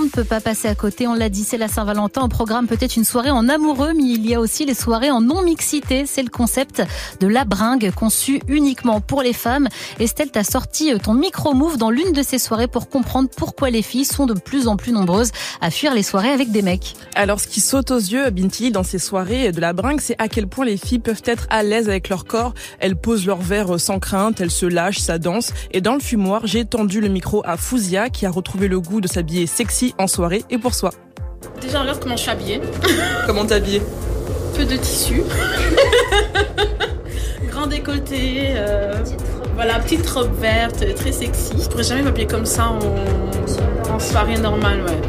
on ne peut pas passer à côté. On l'a dit, c'est la Saint-Valentin. Au programme, peut-être une soirée en amoureux, mais il y a aussi les soirées en non-mixité. C'est le concept de la bringue, conçu uniquement pour les femmes. Estelle, t'as sorti ton micro-move dans l'une de ces soirées pour comprendre pourquoi les filles sont de plus en plus nombreuses à fuir les soirées avec des mecs. Alors, ce qui saute aux yeux, Binti, dans ces soirées de la bringue, c'est à quel point les filles peuvent être à l'aise avec leur corps. Elles posent leur verre sans crainte, elles se lâchent, ça danse. Et dans le fumoir, j'ai tendu le micro à Fouzia, qui a retrouvé le goût de s'habiller sexy en soirée et pour soi. Déjà, regarde comment je suis habillée. comment t'habiller Peu de tissu. Grand décolleté. Euh, voilà, petite robe verte, très sexy. Je pourrais jamais m'habiller comme ça en, en soirée normale, ouais.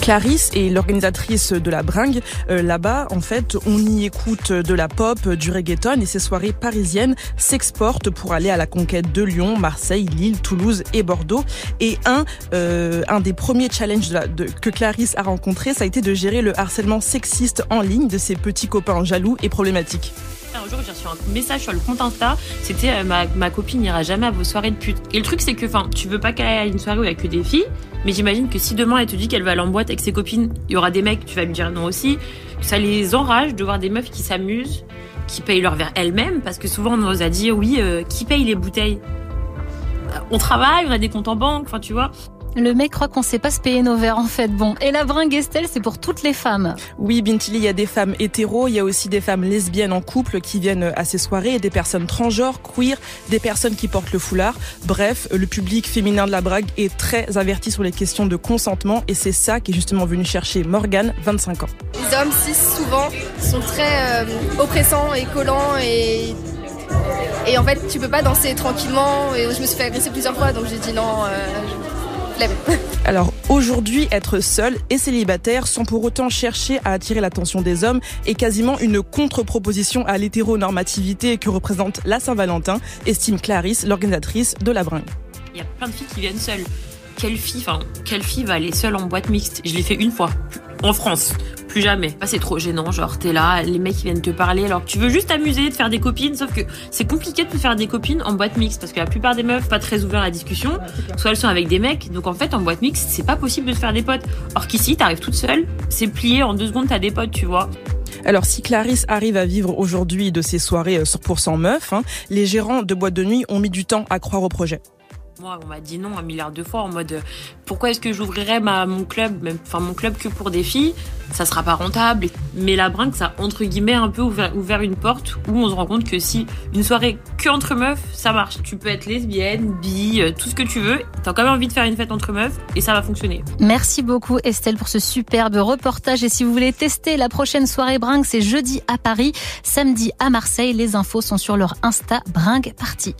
Clarisse est l'organisatrice de la bringue. Euh, Là-bas, en fait, on y écoute de la pop, du reggaeton et ces soirées parisiennes s'exportent pour aller à la conquête de Lyon, Marseille, Lille, Toulouse et Bordeaux. Et un, euh, un des premiers challenges que Clarisse a rencontré, ça a été de gérer le harcèlement sexiste en ligne de ses petits copains jaloux et problématiques. Un jour, j'ai reçu un message sur le compte Insta. C'était euh, ma, copine n'ira jamais à vos soirées de pute. Et le truc, c'est que, enfin, tu veux pas qu'elle aille à une soirée où il y a que des filles. Mais j'imagine que si demain elle te dit qu'elle va aller en boîte avec ses copines, il y aura des mecs, tu vas lui dire non aussi. Ça les enrage de voir des meufs qui s'amusent, qui payent leur verre elles-mêmes, parce que souvent on nous a dit oui, euh, qui paye les bouteilles? On travaille, on a des comptes en banque, enfin tu vois. Le mec croit qu'on sait pas se payer nos verres en fait. Bon, et la bringue Estelle, c'est pour toutes les femmes. Oui, Bintili, il y a des femmes hétéros, il y a aussi des femmes lesbiennes en couple qui viennent à ces soirées, et des personnes transgenres, queer, des personnes qui portent le foulard. Bref, le public féminin de la brague est très averti sur les questions de consentement et c'est ça qui est justement venu chercher Morgane, 25 ans. Les hommes cis souvent sont très euh, oppressants et collants et et en fait tu peux pas danser tranquillement et je me suis fait agresser plusieurs fois donc j'ai dit non euh, alors aujourd'hui, être seul et célibataire sans pour autant chercher à attirer l'attention des hommes est quasiment une contre-proposition à l'hétéronormativité que représente la Saint-Valentin, estime Clarisse, l'organisatrice de la bringue. Il y a plein de filles qui viennent seules. Quelle fille, enfin, quelle fille va aller seule en boîte mixte? Je l'ai fait une fois, en France plus jamais. Bah, c'est trop gênant, genre t'es là, les mecs viennent te parler alors que tu veux juste t'amuser, de faire des copines, sauf que c'est compliqué de faire des copines en boîte mixte parce que la plupart des meufs pas très ouvertes à la discussion, soit elles sont avec des mecs, donc en fait en boîte mixte c'est pas possible de se faire des potes. Or qu'ici t'arrives toute seule, c'est plié en deux secondes t'as des potes, tu vois. Alors si Clarisse arrive à vivre aujourd'hui de ses soirées 100% meufs, hein, les gérants de boîtes de nuit ont mis du temps à croire au projet. Moi, on m'a dit non un milliard de fois en mode pourquoi est-ce que j'ouvrirais mon club, enfin mon club que pour des filles? Ça sera pas rentable. Mais la brinque, ça a, entre guillemets un peu ouvert, une porte où on se rend compte que si une soirée que entre meufs, ça marche. Tu peux être lesbienne, bi, tout ce que tu veux. T'as quand même envie de faire une fête entre meufs et ça va fonctionner. Merci beaucoup Estelle pour ce superbe reportage. Et si vous voulez tester la prochaine soirée bringue, c'est jeudi à Paris, samedi à Marseille. Les infos sont sur leur Insta Bringue Party.